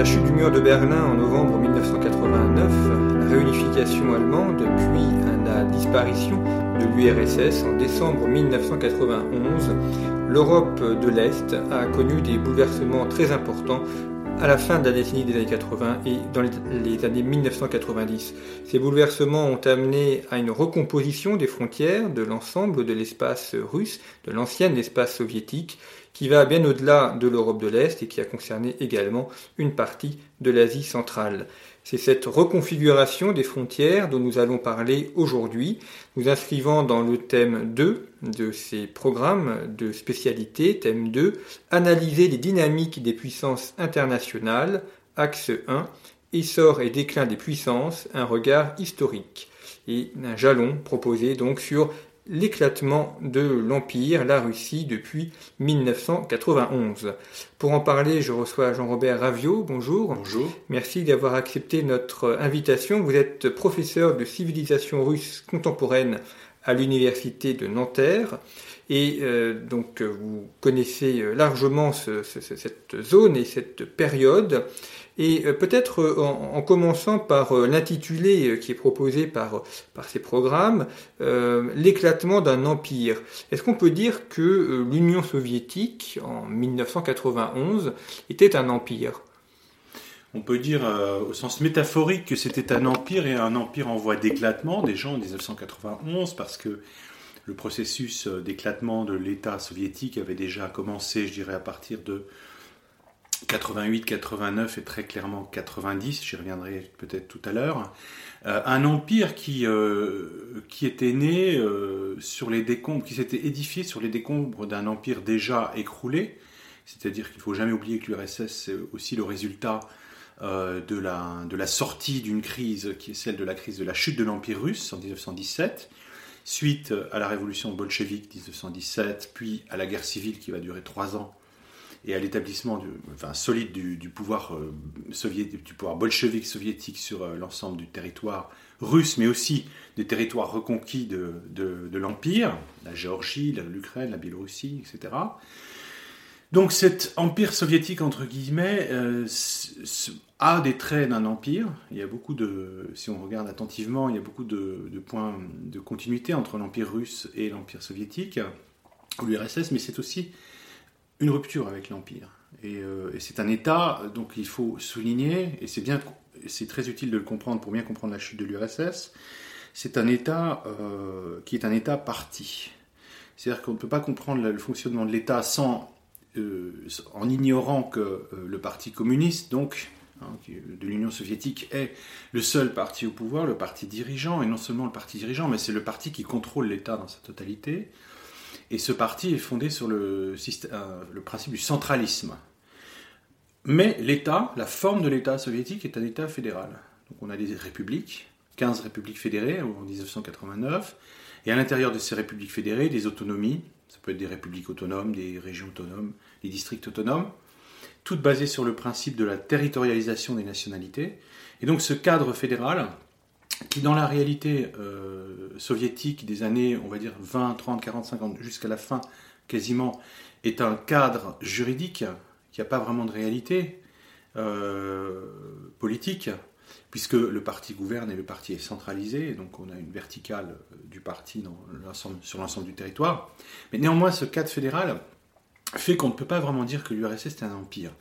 la chute du mur de Berlin en novembre 1989, la réunification allemande, puis la disparition de l'URSS en décembre 1991, l'Europe de l'Est a connu des bouleversements très importants à la fin de la décennie des années 80 et dans les années 1990. Ces bouleversements ont amené à une recomposition des frontières de l'ensemble de l'espace russe, de l'ancien espace soviétique, qui va bien au-delà de l'Europe de l'Est et qui a concerné également une partie de l'Asie centrale. C'est cette reconfiguration des frontières dont nous allons parler aujourd'hui, nous inscrivant dans le thème 2 de ces programmes de spécialité, thème 2, analyser les dynamiques des puissances internationales, axe 1, essor et déclin des puissances, un regard historique, et un jalon proposé donc sur l'éclatement de l'Empire, la Russie, depuis 1991. Pour en parler, je reçois Jean-Robert Ravio. Bonjour. Bonjour. Merci d'avoir accepté notre invitation. Vous êtes professeur de civilisation russe contemporaine à l'université de Nanterre. Et euh, donc vous connaissez largement cette zone et cette période. Et euh, peut-être euh, en, commençant par euh, l'intitulé qui est proposé par, par ces programmes, l'éclatement d'un empire. Est-ce qu'on peut dire que l'Union soviétique, en 1991, était un empire? On peut dire au sens métaphorique que c'était un empire et un empire en voie d'éclatement déjà en 1991 parce que le processus d'éclatement de l'État soviétique avait déjà commencé, je dirais, à partir de 88, 89 et très clairement 90, j'y reviendrai peut-être tout à l'heure. Euh, un empire qui, euh, était né euh, sur les décombres, qui s'était édifié sur les décombres d'un empire déjà écroulé. C'est-à-dire qu'il ne faut jamais oublier que l'URSS, c'est aussi le résultat de, la, de la sortie d'une crise qui est celle de la crise de la chute de l'Empire russe en 1917, suite à la révolution bolchevique 1917, puis à la guerre civile qui va durer trois ans et à l'établissement solide du, pouvoir euh, du pouvoir bolchevique soviétique sur euh, l'ensemble du territoire russe, mais aussi des territoires reconquis de, de, l'Empire, la Géorgie, l'Ukraine, la Biélorussie, etc. Donc cet empire soviétique, entre guillemets, euh, a des traits d'un empire. Il y a beaucoup de, si on regarde attentivement, il y a beaucoup de, de points de continuité entre l'empire russe et l'empire soviétique, ou l'URSS, mais c'est aussi une rupture avec l'Empire. Euh, et, c'est un État, donc il faut souligner, et c'est bien, c'est très utile de le comprendre pour bien comprendre la chute de l'URSS, c'est un État euh, qui est un État parti. C'est-à-dire qu'on ne peut pas comprendre le fonctionnement de l'État sans, euh, en ignorant que le Parti communiste, donc, hein, de l'Union soviétique, est le seul parti au pouvoir, le parti dirigeant, et non seulement le parti dirigeant, mais c'est le parti qui contrôle l'État dans sa totalité. Et ce parti est fondé sur le, euh, le principe du centralisme. Mais l'État, la forme de l'État soviétique est un État fédéral. Donc on a des républiques, 15 républiques fédérées en 1989, et à l'intérieur de ces républiques fédérées, des autonomies, ça peut être des républiques autonomes, des régions autonomes, des districts autonomes, toutes basées sur le principe de la territorialisation des nationalités. Et donc ce cadre fédéral, qui dans la réalité euh, soviétique des années, on va dire 20, 30, 40, 50, jusqu'à la fin quasiment, est un cadre juridique qui n'a pas vraiment de réalité euh, politique, puisque le parti gouverne et le parti est centralisé, donc on a une verticale du parti sur l'ensemble du territoire. Mais néanmoins, ce cadre fédéral fait qu'on ne peut pas vraiment dire que l'URSS est un empire.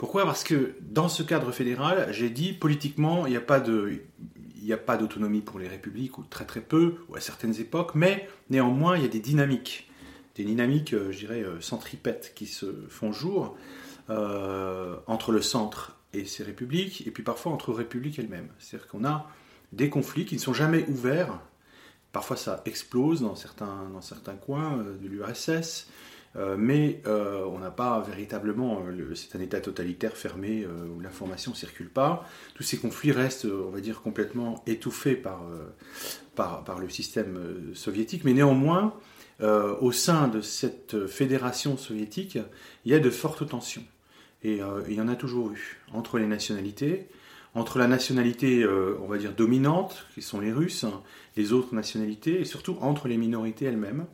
Pourquoi? Parce que dans ce cadre fédéral, j'ai dit politiquement, il n'y a pas d'autonomie pour les républiques, ou très très peu, ou à certaines époques, mais néanmoins, il y a des dynamiques, des dynamiques, euh, je dirais, euh, centripètes qui se font jour euh, entre le centre et ces républiques, et puis parfois entre républiques elles-mêmes. C'est-à-dire qu'on a des conflits qui ne sont jamais ouverts. Parfois ça explose dans certains, dans certains coins de l'URSS, mais on n'a pas véritablement, c'est un État totalitaire fermé où l'information ne circule pas. Tous ces conflits restent, on va dire, complètement étouffés par, par, le système soviétique, mais néanmoins, au sein de cette fédération soviétique, il y a de fortes tensions. Et euh, il y en a toujours eu entre les nationalités, entre la nationalité, euh, on va dire, dominante, qui sont les Russes, les autres nationalités, et surtout entre les minorités elles-mêmes.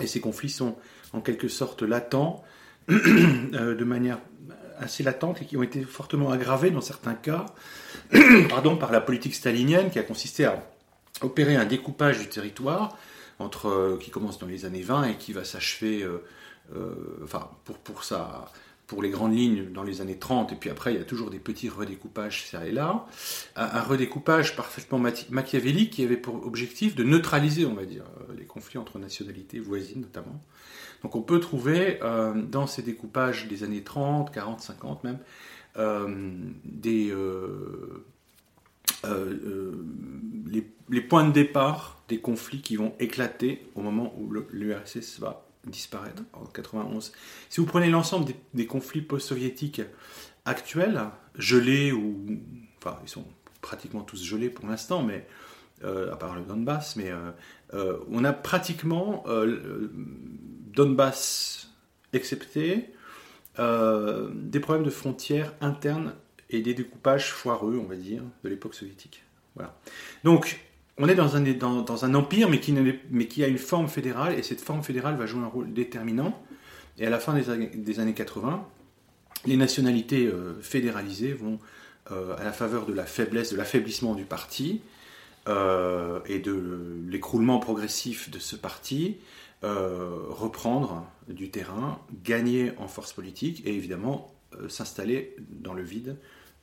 Et ces conflits sont en quelque sorte latents, euh, de manière assez latente, et qui ont été fortement aggravés dans certains cas pardon, par la politique stalinienne qui a consisté à opérer un découpage du territoire entre, qui commence dans les années 20 et qui va s'achever, enfin, pour, pour pour les grandes lignes dans les années 30, et puis après il y a toujours des petits redécoupages ça et là. Un, redécoupage parfaitement machiavélique qui avait pour objectif de neutraliser, on va dire, euh, les conflits entre nationalités voisines notamment. Donc on peut trouver euh, dans ces découpages des années 30, 40, 50 même, euh, des, les, points de départ des conflits qui vont éclater au moment où l'URSS va disparaître en 91. Si vous prenez l'ensemble des, conflits post-soviétiques actuels, gelés ou... Enfin, ils sont pratiquement tous gelés pour l'instant, mais euh, à part le Donbass, mais euh, euh, on a pratiquement Donbass excepté, des problèmes de frontières internes et des découpages foireux, on va dire, de l'époque soviétique. Voilà. Donc, on est dans un, dans, un empire, mais qui, mais qui, a une forme fédérale, et cette forme fédérale va jouer un rôle déterminant. Et à la fin des, années 80, les nationalités euh, fédéralisées vont, euh, à la faveur de la faiblesse, de l'affaiblissement du parti, euh, et de l'écroulement progressif de ce parti, reprendre du terrain, gagner en force politique, et évidemment s'installer dans le vide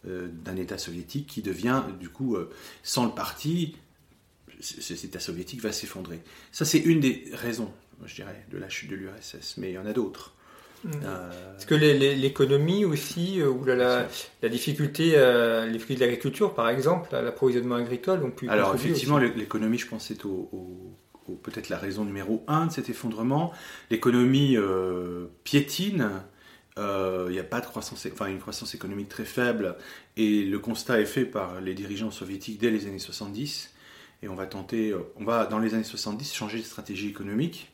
d'un État soviétique qui devient, du coup, sans le parti, cet État soviétique va s'effondrer. Ça, c'est une des raisons, je dirais, de la chute de l'URSS, mais il y en a d'autres. Mmh. Euh, Est-ce que l'économie aussi, euh, ou la, la, difficulté, euh, les fruits de l'agriculture par exemple, l'approvisionnement agricole ont pu Alors effectivement, l'économie, je pense, c'est au, peut-être la raison numéro un de cet effondrement. L'économie piétine, il n'y a pas de croissance, enfin une croissance économique très faible, et le constat est fait par les dirigeants soviétiques dès les années 70 et on va tenter, on va dans les années 70 changer de stratégie économique.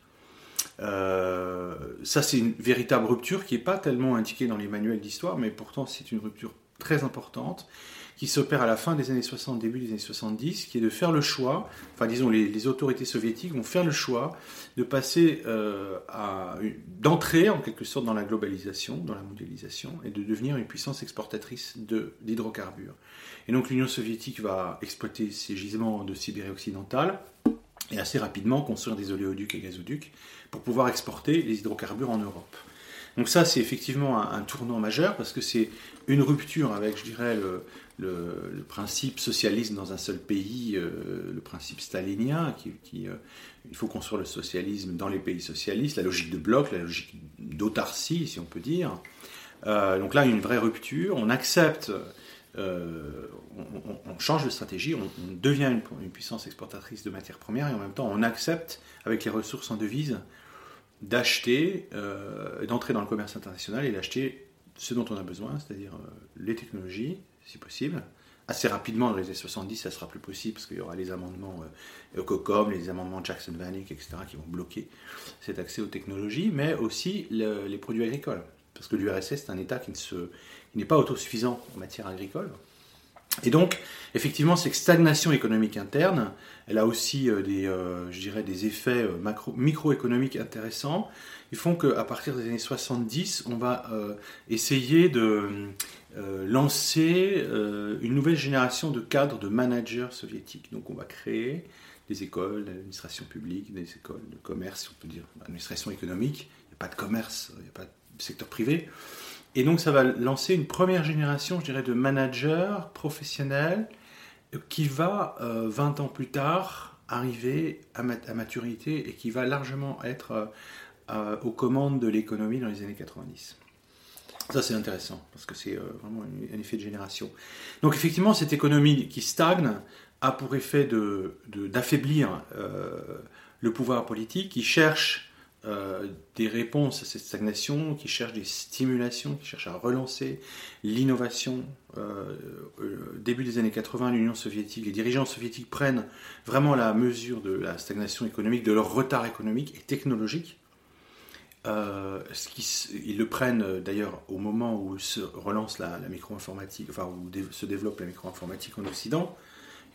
Euh, ça, c'est une véritable rupture qui n'est pas tellement indiquée dans les manuels d'histoire, mais pourtant c'est une rupture très importante qui s'opère à la fin des années 60, début des années 70, qui est de faire le choix, enfin disons les, autorités soviétiques vont faire le choix de passer euh, à, d'entrer en quelque sorte dans la globalisation, dans la mondialisation, et de devenir une puissance exportatrice d'hydrocarbures. Et donc l'Union soviétique va exploiter ces gisements de Sibérie occidentale et assez rapidement construire des oléoducs et gazoducs pour pouvoir exporter les hydrocarbures en Europe. Donc ça, c'est effectivement un, tournant majeur parce que c'est une rupture avec, je dirais, le, principe socialisme dans un seul pays, euh, le principe stalinien, qui, euh, il faut construire le socialisme dans les pays socialistes, la logique de bloc, la logique d'autarcie, si on peut dire. Euh, donc là, une vraie rupture. On accepte euh, on, change de stratégie, on, devient une, puissance exportatrice de matières premières et en même temps on accepte, avec les ressources en devises, d'acheter, euh, d'entrer dans le commerce international et d'acheter ce dont on a besoin, c'est-à-dire euh, les technologies, si possible. Assez rapidement, dans les années 70, ça sera plus possible parce qu'il y aura les amendements COCOM, les amendements Jackson-Vanik, etc., qui vont bloquer cet accès aux technologies, mais aussi les produits agricoles. Parce que l'URSS, c'est un État qui ne se, n'est pas autosuffisant en matière agricole. Et donc, effectivement, cette stagnation économique interne, elle a aussi euh, des, euh, je dirais, des effets euh, microéconomiques intéressants. Ils font qu'à partir des années 70, on va essayer de lancer une nouvelle génération de cadres de managers soviétiques. Donc, on va créer des écoles d'administration publique, des écoles de commerce, on peut dire, administration économique. Il n'y a pas de commerce, il n'y a pas de secteur privé. Et donc ça va lancer une première génération, je dirais, de managers professionnels qui va, 20 ans plus tard, arriver à, maturité et qui va largement être aux commandes de l'économie dans les années 90. Ça, c'est intéressant, parce que c'est vraiment un effet de génération. Donc, effectivement, cette économie qui stagne a pour effet d'affaiblir de, le pouvoir politique, qui cherche euh, des réponses à cette stagnation, qui cherche des stimulations, qui cherche à relancer l'innovation. Euh, euh, début des années 80, l'Union soviétique, les dirigeants soviétiques prennent vraiment la mesure de la stagnation économique, de leur retard économique et technologique. qui, ils le prennent d'ailleurs au moment où se relance la, la micro-informatique, enfin où se développe la micro-informatique en Occident.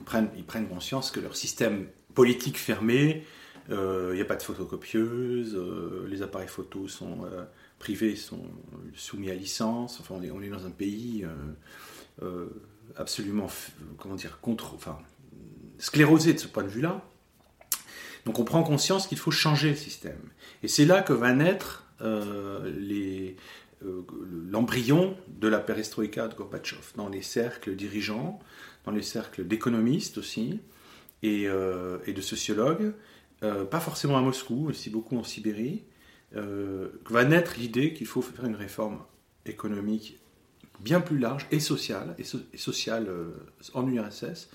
Ils prennent, ils prennent conscience que leur système politique fermé, il euh, n'y a pas de photocopieuse, euh, les appareils photo sont euh, privés, sont soumis à licence. Enfin, on est, dans un pays absolument, comment dire, contre, enfin, sclérosé de ce point de vue-là. Donc on prend conscience qu'il faut changer le système. Et c'est là que va naître l'embryon de la perestroïka de Gorbatchev, dans les cercles dirigeants, dans les cercles d'économistes aussi, et, de sociologues, euh, pas forcément à Moscou, aussi beaucoup en Sibérie, euh, va naître l'idée qu'il faut faire une réforme économique bien plus large et sociale, et, sociale euh, en URSS.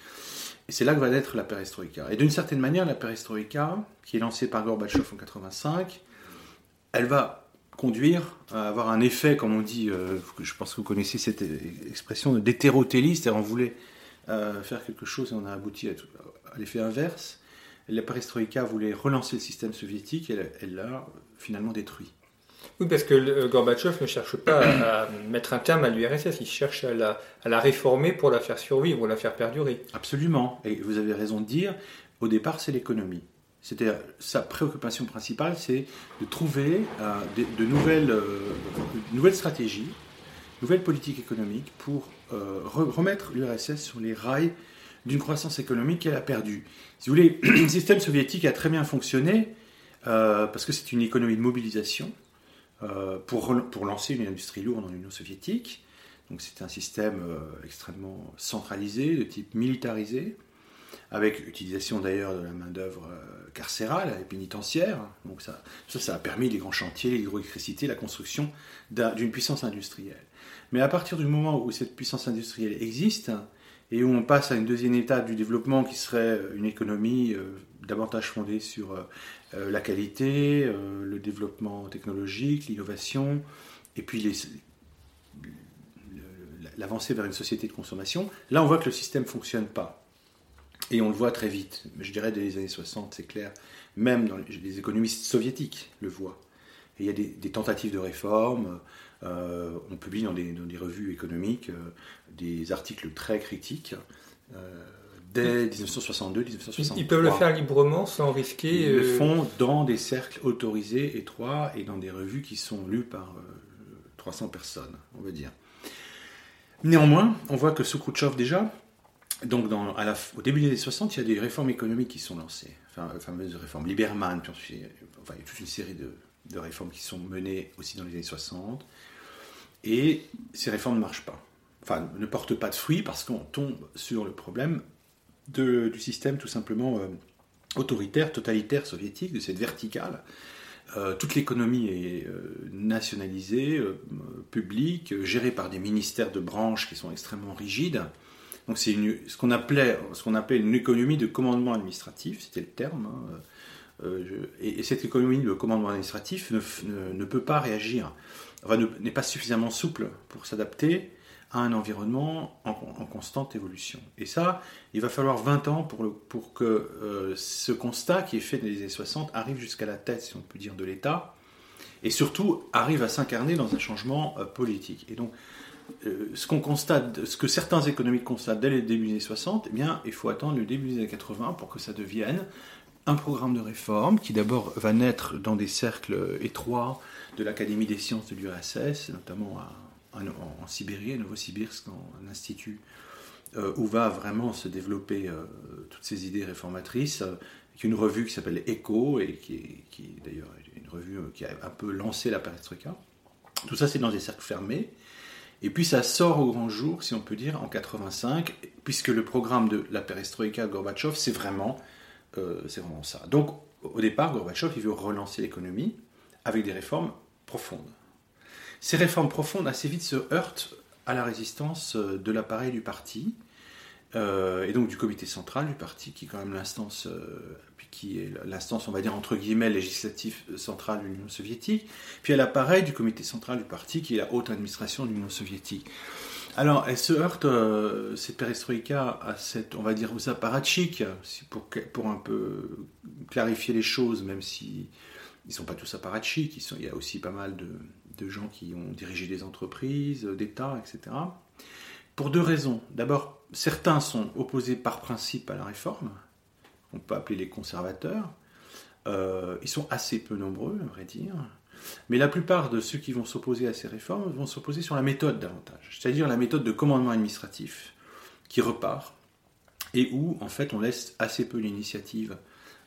Et c'est là que va naître la perestroïka. Et d'une certaine manière, la perestroïka, qui est lancée par Gorbatchev en 85, elle va conduire à avoir un effet, comme on dit, je pense que vous connaissez cette expression d'hétérotélie, c'est-à-dire on voulait faire quelque chose et on a abouti à l'effet inverse la perestroïka voulait relancer le système soviétique et elle l'a finalement détruit. Oui, parce que euh, Gorbatchev ne cherche pas à mettre un terme à l'URSS, il cherche à la, à la, réformer pour la faire survivre ou la faire perdurer. Absolument, et vous avez raison de dire, au départ c'est l'économie. C'était sa préoccupation principale, c'est de trouver euh, de, nouvelles, euh, nouvelles stratégies, nouvelles politiques économiques pour remettre l'URSS sur les rails d'une croissance économique qu'elle a perdue. Si vous voulez, le système soviétique a très bien fonctionné euh, parce que c'est une économie de mobilisation euh, pour, pour lancer une industrie lourde dans l'Union soviétique. Donc c'est un système euh, extrêmement centralisé, de type militarisé, avec l'utilisation d'ailleurs de la main-d'œuvre carcérale et pénitentiaire. Donc ça, ça, ça, a permis les grands chantiers, l'hydroélectricité, la construction d'une puissance industrielle. Mais à partir du moment où cette puissance industrielle existe, et où on passe à une deuxième étape du développement qui serait une économie euh, davantage fondée sur euh, euh, la qualité, le développement technologique, l'innovation, et puis l'avancée vers une société de consommation. Là, on voit que le système ne fonctionne pas. Et on le voit très vite. Je dirais dès les années 60, c'est clair. Même les, économistes soviétiques le voient. Il y a des, des tentatives de réforme. On publie dans des, dans des revues économiques des articles très critiques euh, dès 1962-1963. Ils peuvent le faire librement sans risquer. Ils le euh, font dans des cercles autorisés, étroits, et dans des revues qui sont lues par 300 euh, personnes, on va dire. Néanmoins, on voit que sous Khrouchtchev déjà, donc dans, à la, au début des années 60, il y a des réformes économiques qui sont lancées. Enfin, la fameuse réforme Lieberman, puis enfin, il y a toute une série de, de réformes qui sont menées aussi dans les années 60. Et ces réformes ne marchent pas enfin, ne porte pas de fruits parce qu'on tombe sur le problème du système tout simplement euh, autoritaire, totalitaire soviétique, de cette verticale. Euh, toute l'économie est euh, nationalisée, publique, gérée par des ministères de branches qui sont extrêmement rigides. Donc c'est ce qu'on appelait, une économie de commandement administratif, c'était le terme. Hein. et, cette économie de commandement administratif ne, peut pas réagir, n'est pas suffisamment souple pour s'adapter à un environnement en, constante évolution. Et ça, il va falloir 20 ans pour que euh, ce constat qui est fait dans les années 60 arrive jusqu'à la tête, si on peut dire, de l'État, et surtout arrive à s'incarner dans un changement euh, politique. Et donc, euh, ce qu'on constate, ce que certains économistes constatent dès le début des années 60, eh bien, il faut attendre le début des années 80 pour que ça devienne un programme de réforme qui d'abord va naître dans des cercles étroits de l'Académie des sciences de l'URSS, notamment en, Sibérie, à Novosibirsk, dans un institut euh, où va vraiment se développer euh, toutes ces idées réformatrices, euh, une revue qui s'appelle Echo, et qui, qui d'ailleurs une revue qui a un peu lancé la perestroïka. Tout ça, c'est dans des cercles fermés. Et puis ça sort au grand jour, si on peut dire, en 85, puisque le programme de la perestroïka Gorbatchev, c'est vraiment, euh, c'est vraiment ça. Donc, au départ, Gorbatchev, il veut relancer l'économie avec des réformes profondes. Ces réformes profondes, assez vite, se heurtent à la résistance euh, de l'appareil du parti, euh, et donc du comité central du parti, qui est quand même l'instance, euh, qui est l'instance, on va dire entre guillemets, législative centrale de l'Union soviétique, puis à l'appareil du comité central du parti, qui est la haute administration de l'Union soviétique. Alors, elle se heurte, cette perestroïka, à cette, on va dire, aux apparatchiks, pour, pour un peu clarifier les choses, même si ils ne sont pas tous apparatchiks, il y a aussi pas mal de, de gens qui ont dirigé des entreprises, d'État, etc. Pour deux raisons. D'abord, certains sont opposés par principe à la réforme, on peut appeler les conservateurs. Euh, ils sont assez peu nombreux, à vrai dire. Mais la plupart de ceux qui vont s'opposer à ces réformes vont s'opposer sur la méthode davantage, c'est-à-dire la méthode de commandement administratif qui repart et où en fait on laisse assez peu l'initiative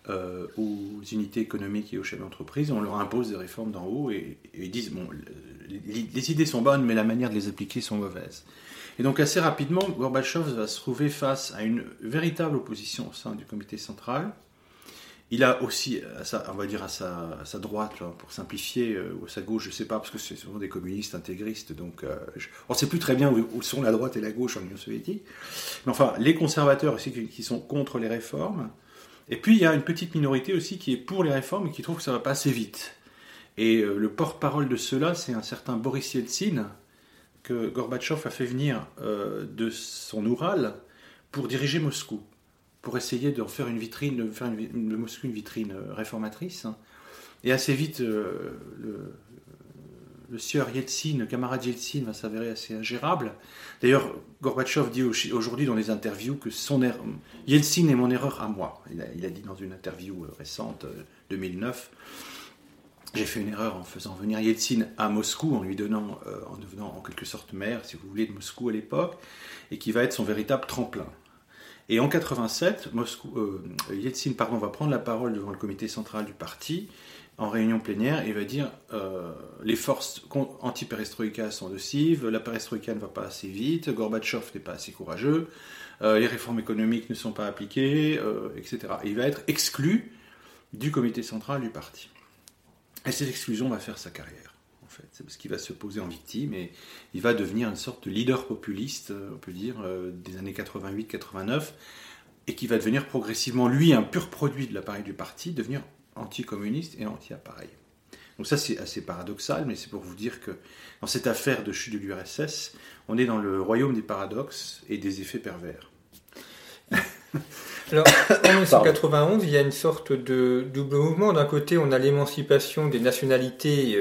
euh, aux unités économiques et aux chefs d'entreprise, on leur impose des réformes d'en haut et, ils disent bon, les, idées sont bonnes, mais la manière de les appliquer sont mauvaises. Et donc assez rapidement, Gorbatchev va se trouver face à une véritable opposition au sein du comité central. Il a aussi, à sa, on va dire à sa, droite, pour simplifier, euh, ou à sa gauche, je ne sais pas, parce que c'est souvent des communistes intégristes, donc euh, on ne sait plus très bien où, sont la droite et la gauche en Union soviétique. Mais enfin, les conservateurs aussi qui sont contre les réformes, et puis il y a une petite minorité aussi qui est pour les réformes et qui trouve que ça va pas assez vite. Et euh, le porte-parole de cela, c'est un certain Boris Yeltsin, que Gorbatchev a fait venir de son Oural pour diriger Moscou, pour essayer de faire une vitrine, de faire de Moscou une vitrine euh, réformatrice. Et assez vite, le, le sieur Yeltsin, le camarade Yeltsin, va s'avérer assez ingérable. D'ailleurs, Gorbatchev dit aujourd'hui dans les interviews que son er-, Yeltsin est mon erreur à moi. Il a, dit dans une interview euh, récente, 2009, euh, j'ai fait une erreur en faisant venir Yeltsin à Moscou, en lui donnant, euh, en devenant en quelque sorte maire, si vous voulez, de Moscou à l'époque, et qui va être son véritable tremplin. Et en 87, Moscou, Yeltsin pardon, va prendre la parole devant le comité central du parti en réunion plénière et va dire euh, les forces anti-perestroïka sont nocives, la perestroïka ne va pas assez vite, Gorbatchev n'est pas assez courageux, euh, les réformes économiques ne sont pas appliquées, euh, etc. Et il va être exclu du comité central du parti. Et cette exclusion va faire sa carrière, C'est parce qu'il va se poser en victime et il va devenir une sorte de leader populiste, on peut dire, des années 88-89, et qui va devenir progressivement, lui, un pur produit de l'appareil du parti, devenir anticommuniste et anti-appareil. Donc ça c'est assez paradoxal, mais c'est pour vous dire que dans cette affaire de chute de l'URSS, on est dans le royaume des paradoxes et des effets pervers. Alors, en 1991, il y a une sorte de double mouvement. D'un côté, on a l'émancipation des nationalités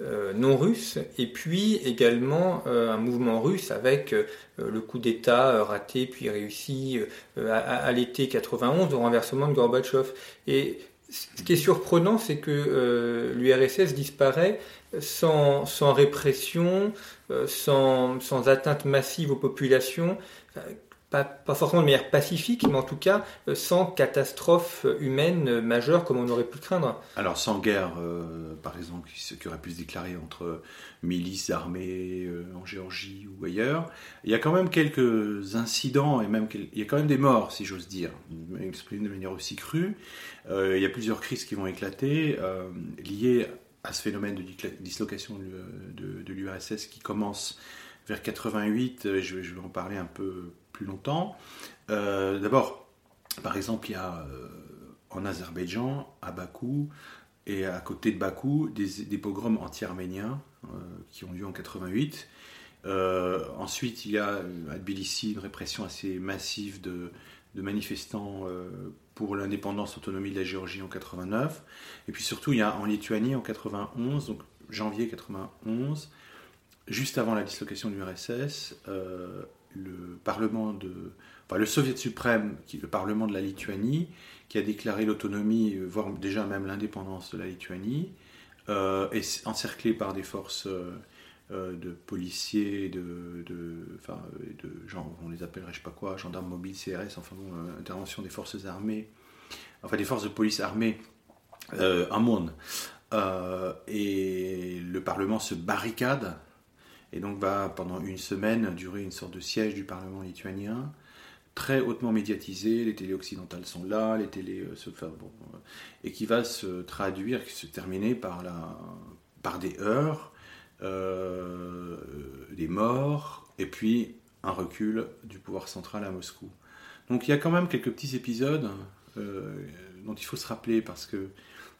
euh, euh, non russes, et puis également euh, un mouvement russe avec le coup d'État raté puis réussi à, à l'été 91 au renversement de Gorbatchev. Et ce qui est surprenant, c'est que euh, l'URSS disparaît sans, répression, euh, sans, sans, atteinte massive aux populations, pas, forcément de manière pacifique, mais en tout cas euh, sans catastrophe humaine majeure comme on aurait pu craindre. Alors sans guerre, euh, par exemple, qui aurait pu se déclarer entre milices armées euh, en Géorgie ou ailleurs, il y a quand même quelques incidents et même il y a quand même des morts, si j'ose dire, exprimé de manière aussi crue. il y a plusieurs crises qui vont éclater liées à ce phénomène de dislocation de, l'URSS qui commence vers 88, je je vais en parler un peu longtemps. Euh, d'abord, par exemple, il y a euh, en Azerbaïdjan, à Bakou, et à côté de Bakou, des, pogroms anti-arméniens euh, qui ont lieu en 88. ensuite, il y a à Tbilissi une répression assez massive de, manifestants pour l'indépendance, autonomie de la Géorgie en 89. Et puis surtout, il y a en Lituanie en 91, donc janvier 91, juste avant la dislocation du RSS, le Parlement de, enfin, le Soviet suprême, qui le Parlement de la Lituanie, qui a déclaré l'autonomie, euh, voire déjà même l'indépendance de la Lituanie, euh, est encerclé par des forces euh, de policiers, de, de, enfin, de on les appellerait je sais pas quoi, gendarmes mobiles, CRS, enfin bon, intervention des forces armées, enfin des forces de police armées à Monde. Et le Parlement se barricade et donc va pendant une semaine durer une sorte de siège du Parlement lituanien, très hautement médiatisé, les télés occidentales sont là, les télés euh, euh, et qui va se traduire, se terminer par, la, par des heurts, euh, des morts, et puis un recul du pouvoir central à Moscou. Donc il y a quand même quelques petits épisodes dont il faut se rappeler parce que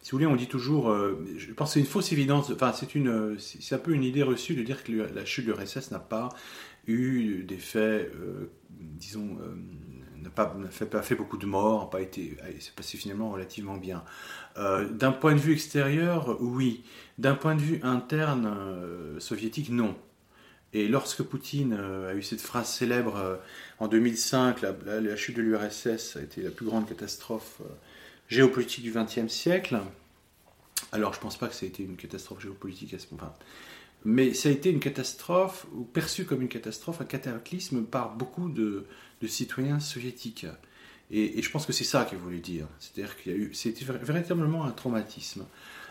si vous voulez, on dit toujours, euh, je pense que c'est une fausse évidence, enfin c'est une, c'est un peu une idée reçue de dire que la chute de l'URSS n'a pas eu des faits, euh, disons, euh, n'a pas, fait, beaucoup de morts, n'a pas été, c'est passé finalement relativement bien. D'un point de vue extérieur, oui. D'un point de vue interne soviétique, non. Et lorsque Poutine a eu cette phrase célèbre en 2005, la, la chute de l'URSS a été la plus grande catastrophe géopolitique du XXe siècle. Alors, je ne pense pas que ça a été une catastrophe géopolitique à ce moment mais ça a été une catastrophe, ou perçu comme une catastrophe, un cataclysme par beaucoup de, citoyens soviétiques. Et, je pense que c'est ça qu'il voulait dire. C'est-à-dire qu'il y a eu, c'était véritablement un traumatisme.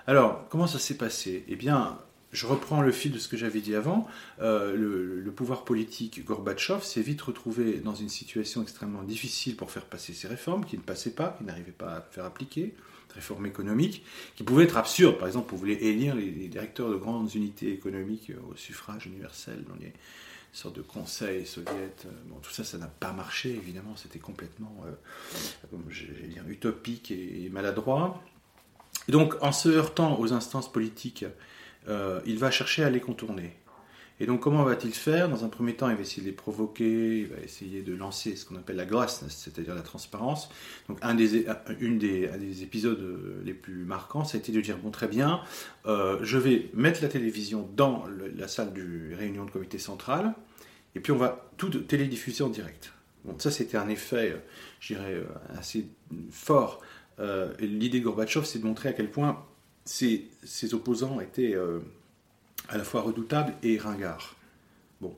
Alors, comment ça s'est passé? Eh bien, je reprends le fil de ce que j'avais dit avant. Euh, le, pouvoir politique Gorbatchev s'est vite retrouvé dans une situation extrêmement difficile pour faire passer ses réformes, qui ne passaient pas, qui n'arrivaient pas à faire appliquer réformes économiques, qui pouvaient être absurdes. Par exemple, on voulait élire les, directeurs de grandes unités économiques au suffrage universel dans les sortes de conseils soviétiques. Bon, tout ça, ça n'a pas marché, évidemment. C'était complètement, euh, dire, utopique et, maladroit. donc, en se heurtant aux instances politiques, euh, il va chercher à les contourner. Et donc, comment va-t-il faire? Dans un premier temps, il va essayer de les provoquer, il va essayer de lancer ce qu'on appelle la grâce, c'est-à-dire la transparence. Donc, un des, une des, des, épisodes les plus marquants, ça a été de dire bon, très bien, euh, je vais mettre la télévision dans la salle de réunion de comité central, et puis on va tout télédiffuser en direct. Bon, ça, c'était un effet, euh, je dirais, euh, assez fort. L'idée de Gorbatchev, c'est de montrer à quel point ses, opposants étaient à la fois redoutable et ringard. Bon.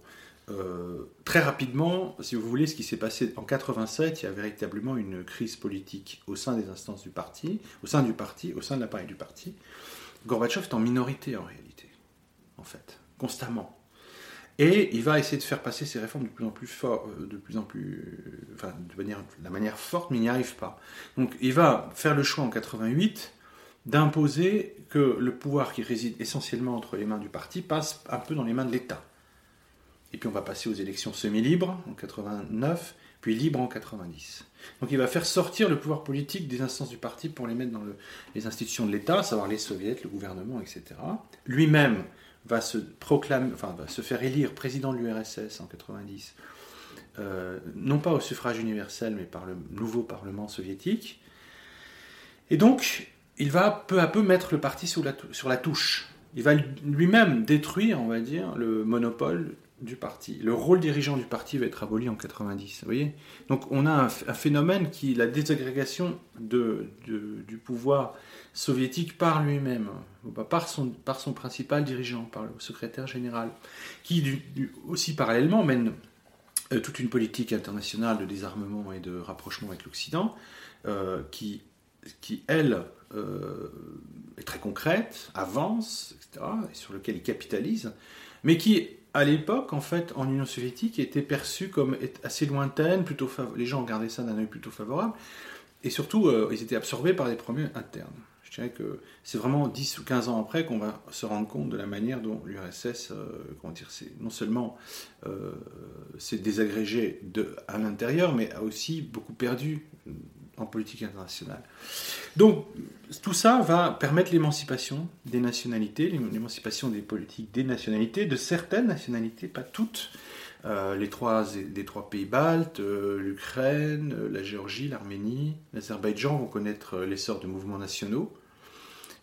Euh, très rapidement, si vous voulez, ce qui s'est passé en 87, il y a véritablement une crise politique au sein des instances du parti, au sein du parti, au sein de l'appareil du parti. Gorbatchev est en minorité en réalité, en fait, constamment. Et il va essayer de faire passer ses réformes de plus en plus fort, euh, de plus en plus, enfin, de manière, de la manière forte, mais il n'y arrive pas. Donc, il va faire le choix en 88 d'imposer que le pouvoir qui réside essentiellement entre les mains du parti passe un peu dans les mains de l'État. Et puis on va passer aux élections semi-libres en 89, puis libres en 90. Donc il va faire sortir le pouvoir politique des instances du parti pour les mettre dans les institutions de l'État, à savoir les soviets, le gouvernement, etc. Lui-même va se proclamer, enfin va se faire élire président de l'URSS en 90, euh, non pas au suffrage universel, mais par le nouveau Parlement soviétique. Et donc, il va peu à peu mettre le parti sur la, sur la touche. Il va lui-même détruire, on va dire, le monopole du parti. Le rôle dirigeant du parti va être aboli en 90. Vous voyez? Donc on a un, phénomène qui la désagrégation du pouvoir soviétique par lui-même, par son, par son principal dirigeant, par le secrétaire général, qui aussi parallèlement mène euh, toute une politique internationale de désarmement et de rapprochement avec l'Occident, euh, qui, qui, elle, euh, est très concrète, avance, etc., et sur lequel il capitalise, mais qui, à l'époque, en fait, en Union soviétique, était perçue comme assez lointaine, plutôt les gens regardaient ça d'un œil plutôt favorable, et surtout, euh, ils étaient absorbés par des problèmes internes. Je dirais que c'est vraiment 10 ou 15 ans après qu'on va se rendre compte de la manière dont l'URSS, euh, comment dire, non seulement s'est désagrégé de, à l'intérieur, mais a aussi beaucoup perdu en politique internationale. Donc, tout ça va permettre l'émancipation des nationalités, l'émancipation des politiques des nationalités, de certaines nationalités, pas toutes. Euh, les trois, des trois pays baltes, euh, l'Ukraine, euh, la Géorgie, l'Arménie, l'Azerbaïdjan vont connaître l'essor de mouvements nationaux.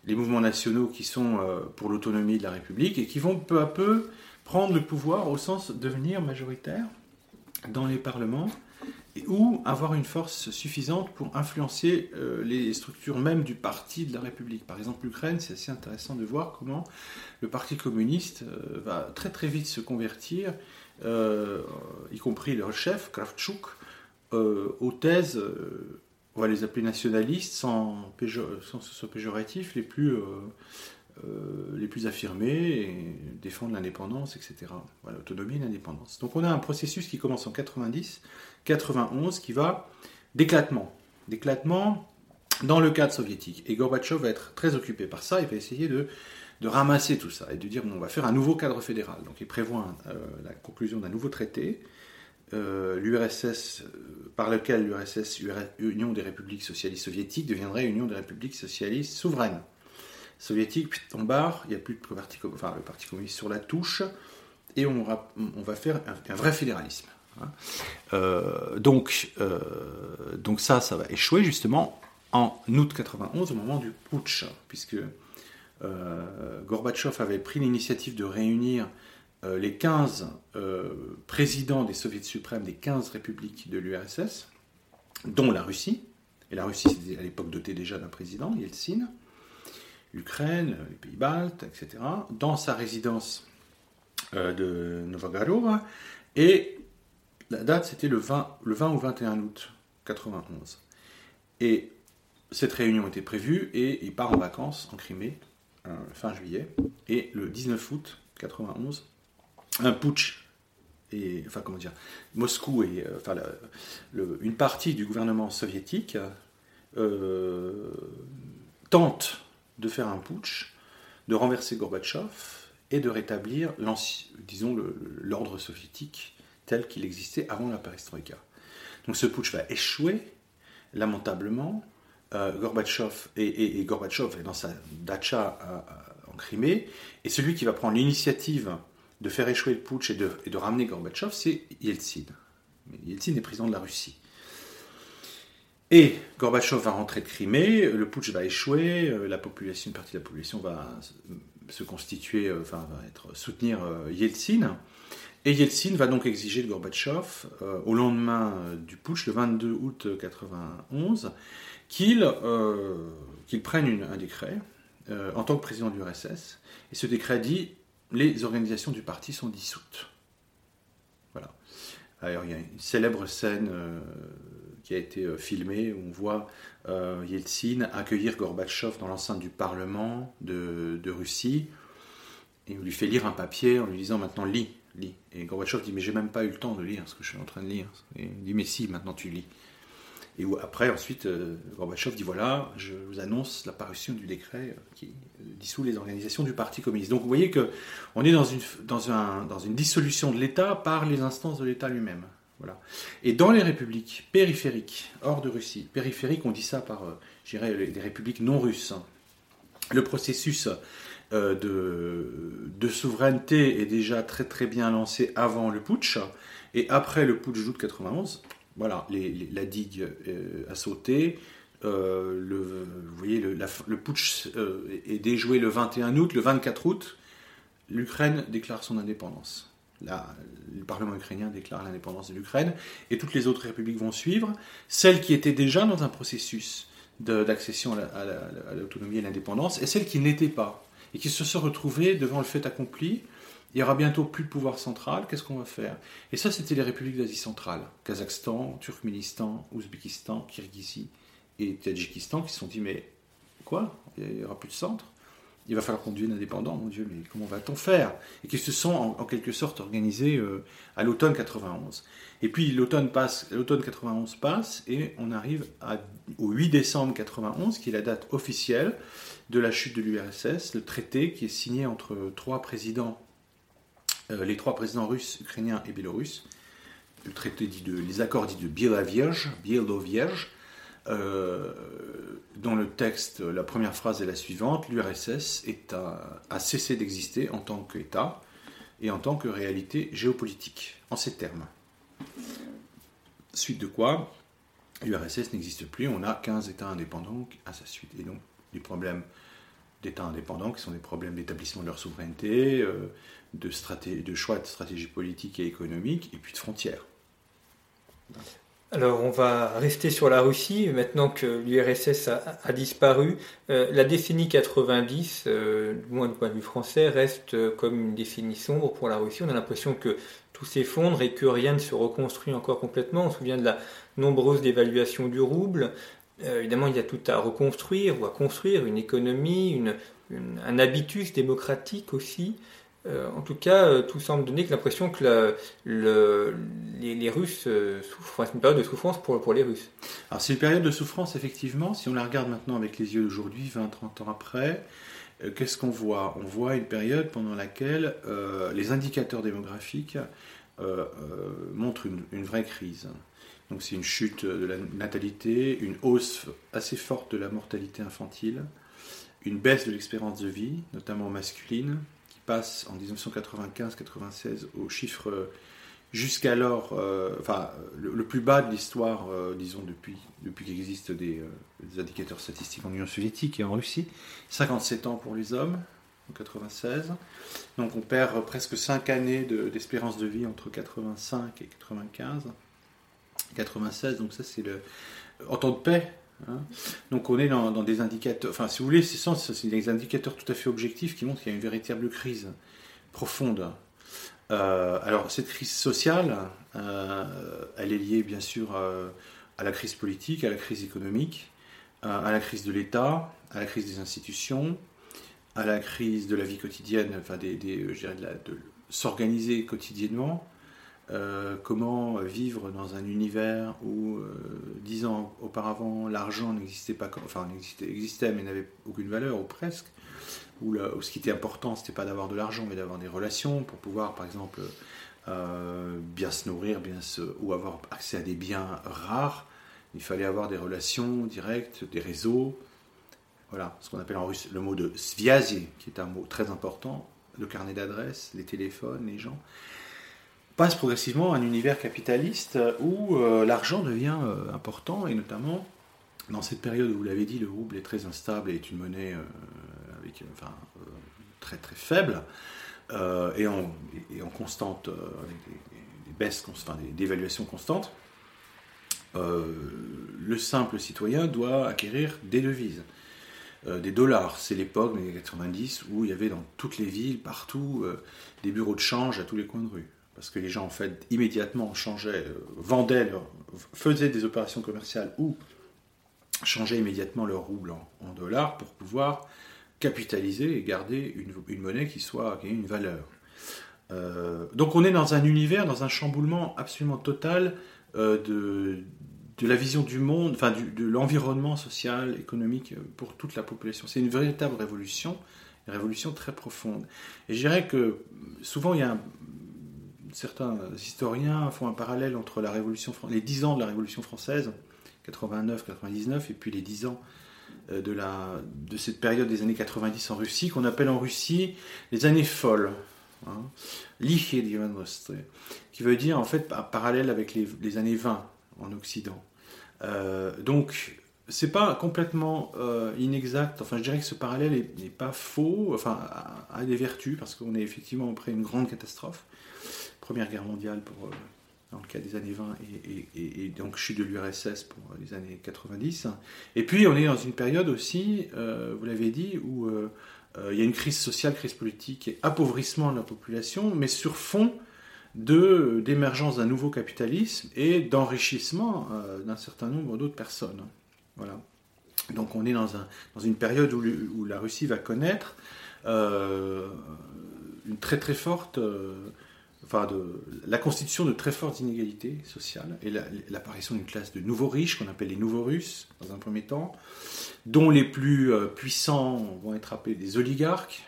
Les mouvements nationaux qui sont pour l'autonomie de la République et qui vont peu à peu prendre le pouvoir au sens de devenir majoritaires dans les parlements ou avoir une force suffisante pour influencer euh, les structures même du parti de la République. Par exemple, l'Ukraine, c'est assez intéressant de voir comment le Parti communiste euh, va très très vite se convertir, euh, y compris leur chef, Kravchuk, aux thèses on va les appeler nationalistes sans, sans ce soit péjoratif, les plus, les et défendent l'indépendance, etc. L'autonomie et l'indépendance. Donc on a un processus qui commence en 90, 91, qui va d'éclatement. D'éclatement dans le cadre soviétique. Et Gorbatchev va être très occupé par ça, il va essayer de, de ramasser tout ça et de dire on va faire un nouveau cadre fédéral. Donc il prévoit euh, la conclusion d'un nouveau traité, euh, l'URSS, euh, par lequel l'URSS, Union des républiques socialistes soviétiques, deviendrait Union des républiques socialistes souveraines. Soviétique, on barre, il n'y a plus de parti, enfin, le Parti communiste sur la touche, et on, on va faire un, vrai fédéralisme. Hein. donc, donc ça, ça va échouer justement en août 91 au moment du putsch, puisque euh, Gorbatchev avait pris l'initiative de réunir euh, les 15 euh, présidents des soviets suprêmes des 15 républiques de l'URSS, dont la Russie, et la Russie c'était à l'époque dotée déjà d'un président, Yeltsin, l'Ukraine, les pays baltes, etc., dans sa résidence de Novogorod, et la date c'était le 20, le 20 ou 21 août 91. Et cette réunion était prévue et il part en vacances en Crimée euh, fin juillet. Et le 19 août 91, un putsch et enfin comment dire, Moscou et euh, une partie du gouvernement soviétique euh, tente de faire un putsch, de renverser Gorbatchev et de rétablir disons l'ordre soviétique tel qu'il existait avant la perestroïka. Donc ce putsch va échouer lamentablement euh, Gorbatchev et, Gorbatchev est dans sa dacha en Crimée, et celui qui va prendre l'initiative de faire échouer le putsch et de, ramener Gorbatchev, c'est Yeltsin. Yeltsin est président de la Russie. Et Gorbatchev va rentrer de Crimée, le putsch va échouer, euh, la population, une partie de la population va se constituer, euh, enfin va être soutenir Yeltsin. Et Yeltsin va donc exiger de Gorbatchev, au lendemain du putsch, le 22 août 1991, qu'il euh, prenne un décret euh, en tant que président de l'URSS. Et ce décret dit les organisations du parti sont dissoutes. Voilà. Alors il y a une célèbre scène euh, qui a été filmée où on voit Yeltsin accueillir Gorbatchev dans l'enceinte du Parlement de, de, Russie et on lui fait lire un papier en lui disant maintenant lis, Et Gorbatchev dit mais j'ai même pas eu le temps de lire ce que je suis en train de lire. Il dit mais si, maintenant tu lis. Et après, ensuite, euh, Gorbatchev dit voilà, je vous annonce la parution du décret euh, qui euh, dissout les organisations du Parti communiste. Donc vous voyez qu'on est dans une, dissolution de l'État par les instances de l'État lui-même. Voilà. Et dans les républiques périphériques, hors de Russie, périphériques, on dit ça par, dirais, les, républiques non russes, hein. le processus de, de, souveraineté est déjà très très bien lancé avant le putsch, et après le putsch d'août 91, voilà, la digue euh, a sauté. Euh, le, vous voyez, le, putsch euh, est déjoué le 21 août. Le 24 août, l'Ukraine déclare son indépendance. le Parlement ukrainien déclare l'indépendance de l'Ukraine et toutes les autres républiques vont suivre. Celles qui étaient déjà dans un processus d'accession à l'autonomie et à l'indépendance et celles qui n'étaient pas et qui se sont retrouvées devant le fait accompli. Il y aura bientôt plus de pouvoir central, qu'est-ce qu'on va faire? Et ça, c'était les républiques d'Asie centrale, Kazakhstan, Turkménistan, Ouzbékistan, Kirghizie et Tadjikistan, qui se sont dit, mais quoi? Il n'y aura plus de centre? Il va falloir qu'on devienne indépendant, mon Dieu, mais comment va-t-on faire? Et qui se sont en, quelque sorte organisés euh, à l'automne 91. Et puis l'automne passe, l'automne 91 passe et on arrive au 8 décembre 91, qui est la date officielle de la chute de l'URSS, le traité qui est signé entre trois présidents euh, les trois présidents russes, ukrainiens et biélorusses, le traité dit de, les accords dits de Bielavierge, Bielovierge, euh, dont le texte, la première phrase est la suivante l'URSS a, cessé d'exister en tant qu'État et en tant que réalité géopolitique, en ces termes. Suite de quoi, l'URSS n'existe plus, on a 15 États indépendants à sa suite. Et donc, les problèmes d'États indépendants, qui sont des problèmes d'établissement de leur souveraineté, euh, de, de choix de stratégie politique et économique, et puis de frontières. Alors on va rester sur la Russie, maintenant que l'URSS a, disparu. Euh, la décennie 90, euh, du moins du point de vue français, reste comme une décennie sombre pour la Russie. On a l'impression que tout s'effondre et que rien ne se reconstruit encore complètement. On se souvient de la nombreuse dévaluation du rouble, évidemment, il y a tout à reconstruire ou à construire, une économie, un habitus démocratique aussi. Euh, en tout cas, euh, tout semble donner l'impression que les, Russes euh, souffrent. c'est une période de souffrance pour, les Russes. Alors, c'est une période de souffrance, effectivement. Si on la regarde maintenant avec les yeux d'aujourd'hui, 20-30 ans après, qu'est-ce qu'on voit? On voit une période pendant laquelle les indicateurs démographiques montrent une, vraie crise. Donc, c'est une chute de la natalité, une hausse assez forte de la mortalité infantile, une baisse de l'expérience de vie, notamment masculine passe en 1995-96 au chiffre jusqu'alors, euh, le, plus bas de l'histoire, euh, disons, depuis, depuis qu'il existe des, euh, indicateurs statistiques en Union soviétique et en Russie. 57 ans pour les hommes, en 96. Donc on perd presque 5 années d'espérance de, vie entre 85 et 95. 96, donc ça c'est le... En temps de paix, Hein. Donc on est dans, des indicateurs, enfin si vous voulez, c'est des indicateurs tout à fait objectifs qui montrent qu'il y a une véritable crise profonde. Euh, alors cette crise sociale, euh, elle est liée bien sûr euh, à la crise politique, à la crise économique, à la crise de l'État, à la crise des institutions, à la crise de la vie quotidienne, enfin de s'organiser quotidiennement, comment vivre dans un univers où, dix ans auparavant, l'argent n'existait pas, enfin existait, existait mais n'avait aucune valeur, ou presque, où, ce qui était important, c'était pas d'avoir de l'argent, mais d'avoir des relations pour pouvoir, par exemple, euh, bien se nourrir, bien ou avoir accès à des biens rares. Il fallait avoir des relations directes, des réseaux. Voilà, ce qu'on appelle en russe le mot de sviazi, qui est un mot très important, le carnet d'adresses, les téléphones, les gens passe progressivement à un univers capitaliste où euh, l'argent devient euh, important et notamment dans cette période où vous l'avez dit, le rouble est très instable et est une monnaie enfin, très très faible et, en, constante, avec des, baisses, enfin, des dévaluations constantes. le simple citoyen doit acquérir des devises, des dollars. C'est l'époque, les années 90, où il y avait dans toutes les villes, partout, des bureaux de change à tous les coins de rue parce que les gens en fait immédiatement changeaient, euh, vendaient, faisaient des opérations commerciales ou changeaient immédiatement leur rouble en, dollars pour pouvoir capitaliser et garder une, monnaie qui soit qui ait une valeur. Euh, donc on est dans un univers, dans un chamboulement absolument total euh, de, la vision du monde, enfin de l'environnement social, économique pour toute la population. C'est une véritable révolution, une révolution très profonde. Et je dirais que souvent il y a certains historiens font un parallèle entre la Révolution, les 10 ans de la Révolution française, 89-99, et puis les 10 ans euh, de, la, de cette période des années 90 en Russie, qu'on appelle en Russie les années folles. Hein, qui veut dire en fait parallèle avec les, années 20 en Occident. Euh, donc c'est pas complètement euh, inexact. Enfin, je dirais que ce parallèle n'est pas faux. Enfin, a, des vertus parce qu'on est effectivement après une grande catastrophe. Première Guerre mondiale pour, euh, dans le cas des années 20 et, donc chute de l'URSS pour les années 90. Et puis on est dans une période aussi, euh, vous l'avez dit, où euh, il y a une crise sociale, crise politique et appauvrissement de la population, mais sur fond de d'émergence d'un nouveau capitalisme et d'enrichissement d'un certain nombre d'autres personnes. Voilà. Donc on est dans, un, dans une période où, la Russie va connaître une très très forte enfin la constitution de très fortes inégalités sociales et l'apparition d'une classe de nouveaux riches qu'on appelle les nouveaux Russes dans un premier temps, dont les plus euh, puissants vont être appelés des oligarques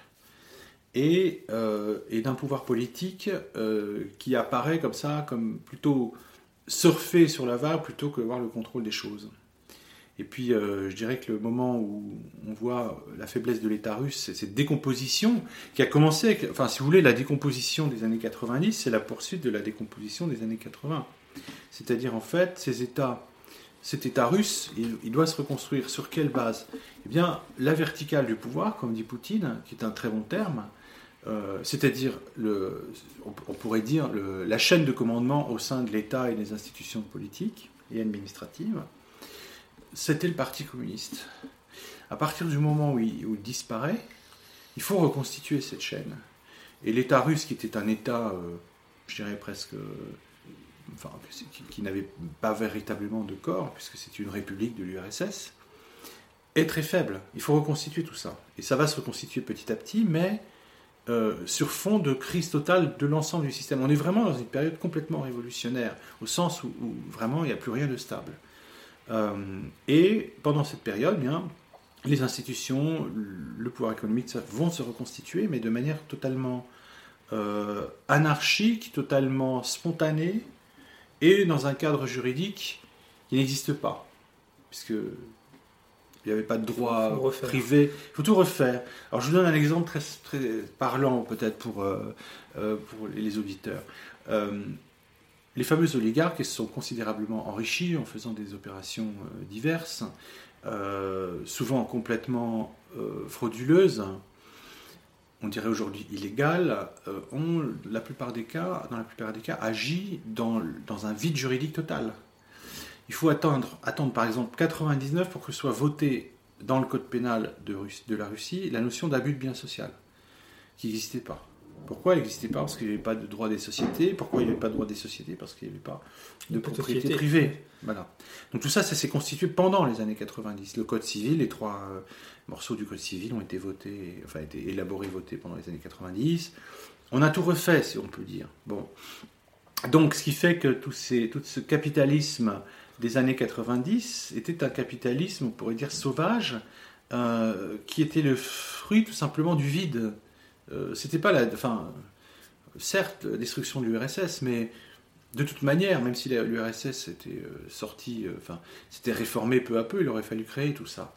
et, euh, d'un pouvoir politique euh, qui apparaît comme ça, comme plutôt surfer sur la vague plutôt que avoir le contrôle des choses. Et puis, euh, je dirais que le moment où on voit la faiblesse de l'État russe, c'est cette décomposition qui a commencé, enfin, si vous voulez, la décomposition des années 90, c'est la poursuite de la décomposition des années 80. C'est-à-dire, en fait, ces États, cet État russe, il, doit se reconstruire sur quelle base? Eh bien, la verticale du pouvoir, comme dit Poutine, qui est un très bon terme, euh, c'est-à-dire, on, on, pourrait dire, la chaîne de commandement au sein de l'État et des institutions politiques et administratives c'était le Parti communiste. À partir du moment où il, disparaît, il faut reconstituer cette chaîne. Et l'État russe, qui était un État, euh, je dirais presque enfin, qui, n'avait pas véritablement de corps, puisque c'est une république de l'URSS, est très faible. Il faut reconstituer tout ça. Et ça va se reconstituer petit à petit, mais euh, sur fond de crise totale de l'ensemble du système. On est vraiment dans une période complètement révolutionnaire, au sens où vraiment il n'y a plus rien de stable. Euh, et pendant cette période, bien, les institutions, le pouvoir économique vont se reconstituer, mais de manière totalement euh, anarchique, totalement spontanée, et dans un cadre juridique qui n'existe pas. Puisque il n'y avait pas de droit privé. Il faut tout refaire. Alors je vous donne un exemple très, très parlant peut-être pour, euh, euh, pour les auditeurs. Euh, les fameux oligarques se sont considérablement enrichis en faisant des opérations euh, diverses, euh, souvent complètement euh, frauduleuses, on dirait aujourd'hui illégales, ont la plupart des cas, dans la plupart des cas, agi dans, dans un vide juridique total. Il faut attendre, attendre par exemple 99 pour que soit voté dans le code pénal de, de la Russie la notion d'abus de bien social, qui n'existait pas. Pourquoi elle n'existait pas? Parce qu'il n'y avait pas de droit des sociétés. Pourquoi il n'y avait pas de droit des sociétés? Parce qu'il n'y avait pas de propriété privée. Voilà. Donc tout ça, ça s'est constitué pendant les années 90. Le code civil, les trois euh, morceaux du code civil ont été votés, enfin été élaborés, votés pendant les années 90. On a tout refait, si on peut dire. Bon. Donc, ce qui fait que tout, ces, tout ce capitalisme des années 90 était un capitalisme, on pourrait dire, sauvage, euh, qui était le fruit tout simplement du vide. Euh, C'était pas la. Enfin, certes, la destruction de l'URSS, mais de toute manière, même si l'URSS était euh, sortie, euh, enfin, c'était réformé peu à peu, il aurait fallu créer tout ça.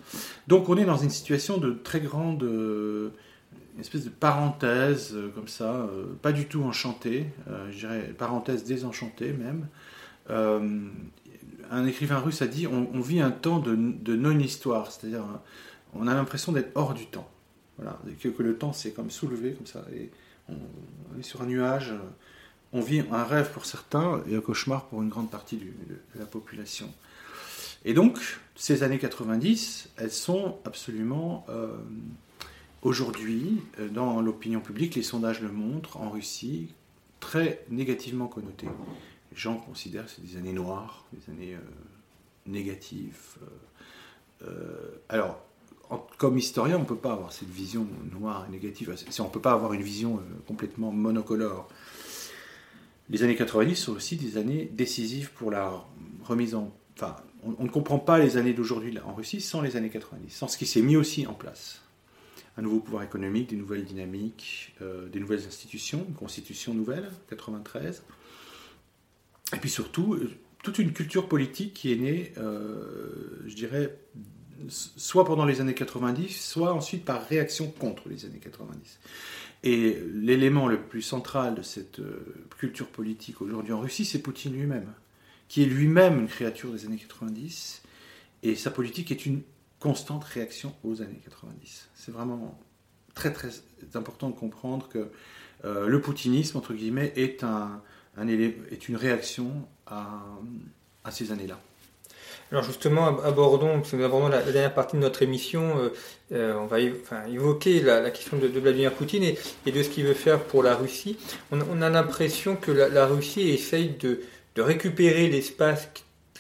Donc, on est dans une situation de très grande. espèce de parenthèse comme ça, pas du tout enchantée, je dirais parenthèse désenchantée même. Un écrivain russe a dit on, vit un temps de, non-histoire, c'est-à-dire on a l'impression d'être hors du temps. Que, le temps s'est comme soulevé comme ça, et on, est sur un nuage. On vit un rêve pour certains et un cauchemar pour une grande partie de, la population. Et donc, ces années 90, elles sont absolument euh, aujourd'hui, euh, dans l'opinion publique, les sondages le montrent, en Russie, très négativement connotées. Les gens considèrent que c'est des années noires, des années euh, négatives. alors, comme historien, on ne peut pas avoir cette vision noire et négative. On ne peut pas avoir une vision euh, complètement monocolore. Les années 90 sont aussi des années décisives pour la remise en... Enfin, on, ne comprend pas les années d'aujourd'hui en Russie sans les années 90, sans ce qui s'est mis aussi en place. Un nouveau pouvoir économique, des nouvelles dynamiques, euh, des nouvelles institutions, une constitution nouvelle, 93. Et puis surtout, euh, toute une culture politique qui est née, je dirais, soit pendant les années 90, soit ensuite par réaction contre les années 90. Et l'élément le plus central de cette euh, culture politique aujourd'hui en Russie, c'est Poutine lui-même, qui est lui-même une créature des années 90, et sa politique est une constante réaction aux années 90. C'est vraiment très très important de comprendre que euh, le poutinisme, entre guillemets, est, un, est une réaction à ces années-là. Alors justement, ab- abordons, parce que nous abordons la, dernière partie de notre émission, euh, euh, on va enfin, évoquer la, la question de, de Vladimir Poutine et, et de ce qu'il veut faire pour la Russie. On, on a l'impression que la, la Russie essaye de, de récupérer l'espace,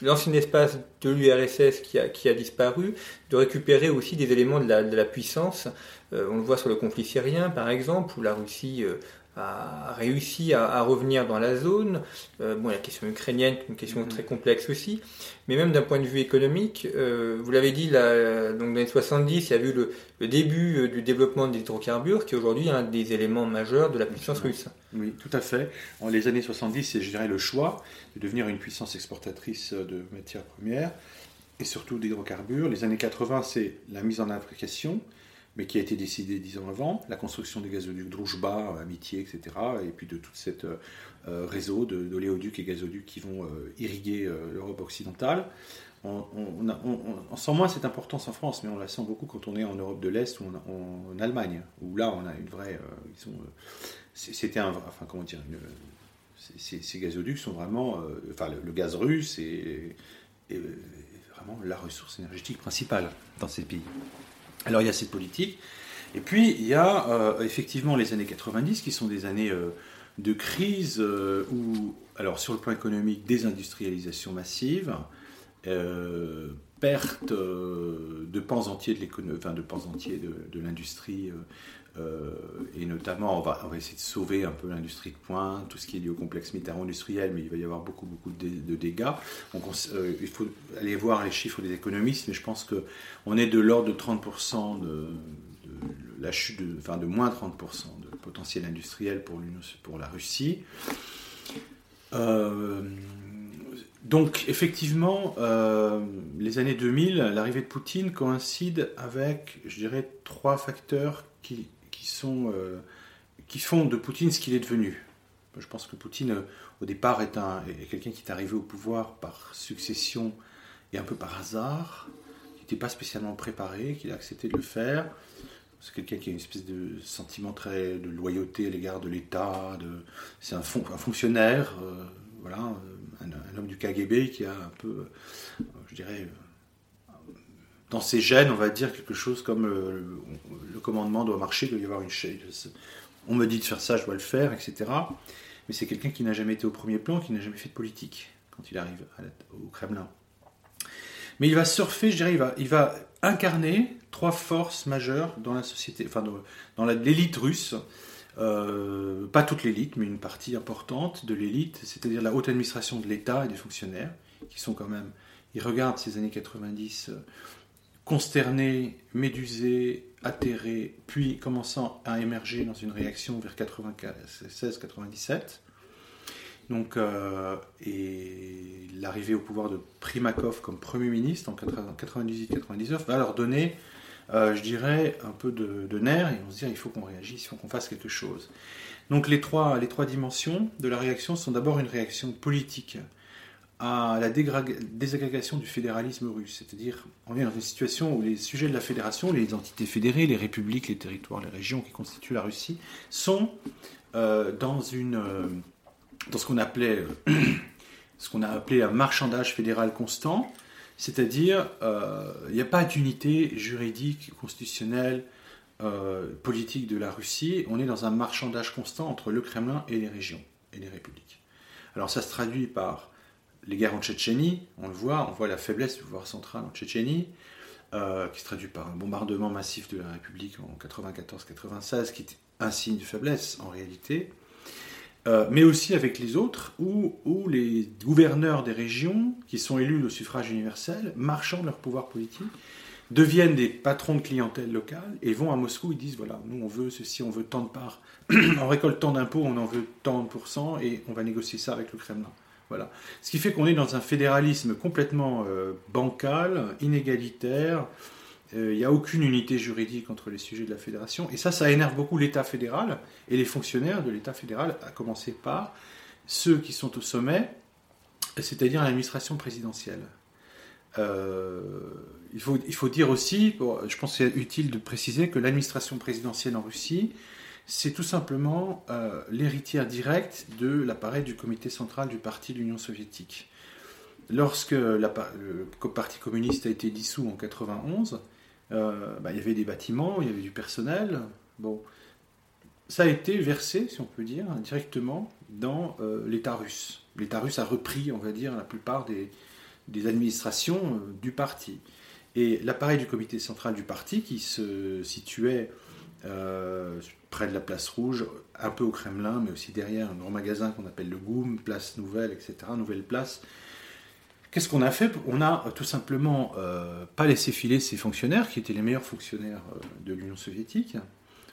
l'ancien espace de l'URSS qui a, qui a disparu, de récupérer aussi des éléments de la, de la puissance. Euh, on le voit sur le conflit syrien, par exemple, où la Russie euh, a réussi à, à revenir dans la zone. Euh, bon, la question ukrainienne, une question très complexe aussi. Mais même d'un point de vue économique, euh, vous l'avez dit, donc dans les 70, il y a eu le, le début euh, du développement des hydrocarbures, qui est aujourd'hui un des éléments majeurs de la puissance russe. Oui, tout à fait. En les années 70, c'est, je dirais, le choix de devenir une puissance exportatrice de matières premières et surtout d'hydrocarbures. Les années 80, c'est la mise en application, mais qui a été décidée dix ans avant, la construction des gazoducs Druzhba, Amitié, etc., et puis de tout cet euh, réseau de- d'oléoducs et gazoducs qui vont euh, irriguer euh, l'Europe occidentale. On, sent moins cette importance en France, mais on la sent beaucoup quand on est en Europe de l'Est ou en, Allemagne, où là on a une vraie. euh, euh, c'était un, enfin comment dire, ces- gazoducs sont vraiment, euh, enfin le, gaz russe est, euh, vraiment la ressource énergétique principale dans ces pays. Alors il y a cette politique, et puis il y a euh, effectivement les années 90 qui sont des années euh, de crise euh, où, alors sur le plan économique, désindustrialisation massive, perte de pans entiers de l'industrie, et notamment on va, essayer de sauver un peu l'industrie de pointe, tout ce qui est lié au complexe militaro-industriel, mais il va y avoir beaucoup beaucoup de, dégâts. On, il faut aller voir les chiffres des économistes, mais je pense que on est de l'ordre de 30% de, la chute, enfin de moins 30% de potentiel industriel pour, pour la Russie. Euh, donc effectivement, euh, les années 2000, l'arrivée de Poutine coïncide avec, je dirais, trois facteurs qui, qui, sont, euh, qui font de Poutine ce qu'il est devenu. Je pense que Poutine, euh, au départ, est, un, est quelqu'un qui est arrivé au pouvoir par succession et un peu par hasard, qui n'était pas spécialement préparé, qu'il a accepté de le faire. C'est quelqu'un qui a une espèce de sentiment très de loyauté à l'égard de l'État. C'est un, fon- un, fonctionnaire, euh, voilà, un, homme du KGB qui a un peu, je dirais, dans ses gènes, on va dire quelque chose comme euh, le, commandement doit marcher, il doit y avoir une chaîne. On me dit de faire ça, je dois le faire, etc. Mais c'est quelqu'un qui n'a jamais été au premier plan, qui n'a jamais fait de politique quand il arrive au Kremlin. Mais il va surfer, je dirais, il va, incarner trois forces majeures dans la société, enfin dans, l'élite russe. Euh, pas toute l'élite, mais une partie importante de l'élite, c'est-à-dire la haute administration de l'État et des fonctionnaires, qui sont quand même, ils regardent ces années 90 euh, consternés, médusés, atterrés, puis commençant à émerger dans une réaction vers 96-97. Donc, euh, et l'arrivée au pouvoir de Primakov comme Premier ministre en 98-99 va leur donner, euh, je dirais, un peu de, nerfs et on se dit il faut qu'on réagisse, il faut qu'on fasse quelque chose. Donc les trois, les trois dimensions de la réaction sont d'abord une réaction politique à la désagrégation du fédéralisme russe, c'est-à-dire on est dans une situation où les sujets de la fédération, les entités fédérées, les républiques, les territoires, les régions qui constituent la Russie, sont euh, dans une euh, dans ce qu'on appelait ce qu'on a appelé un marchandage fédéral constant, c'est-à-dire euh, il n'y a pas d'unité juridique, constitutionnelle, euh, politique de la Russie. On est dans un marchandage constant entre le Kremlin et les régions et les républiques. Alors ça se traduit par les guerres en Tchétchénie, on le voit, on voit la faiblesse du pouvoir central en Tchétchénie, euh, qui se traduit par un bombardement massif de la République en 94-96, qui est un signe de faiblesse en réalité. Euh, mais aussi avec les autres, où, où, les gouverneurs des régions, qui sont élus au suffrage universel, marchant de leur pouvoir politique, deviennent des patrons de clientèle locale et vont à Moscou et disent voilà, nous on veut ceci, on veut tant de parts, on récolte tant d'impôts, on en veut tant de pourcents et on va négocier ça avec le Kremlin. Voilà. Ce qui fait qu'on est dans un fédéralisme complètement euh, bancal, inégalitaire, il euh, n'y a aucune unité juridique entre les sujets de la fédération. Et ça, ça énerve beaucoup l'État fédéral et les fonctionnaires de l'État fédéral, à commencer par ceux qui sont au sommet, c'est-à-dire l'administration présidentielle. Euh, il, faut, il faut dire aussi, je pense que c'est utile de préciser que l'administration présidentielle en Russie, c'est tout simplement euh, l'héritière directe de l'appareil du comité central du parti de l'Union soviétique. Lorsque le parti communiste a été dissous en 91, euh, bah, il y avait des bâtiments, il y avait du personnel. Bon, ça a été versé, si on peut dire, directement dans euh, l'État russe. L'État russe a repris, on va dire, la plupart des, administrations du parti. Et l'appareil du comité central du parti, qui se situait euh, près de la place rouge, un peu au Kremlin, mais aussi derrière un grand magasin qu'on appelle le Goum, place nouvelle, etc., nouvelle place, Qu'est-ce qu'on a fait? On a tout simplement euh, pas laissé filer ces fonctionnaires, qui étaient les meilleurs fonctionnaires euh, de l'Union soviétique.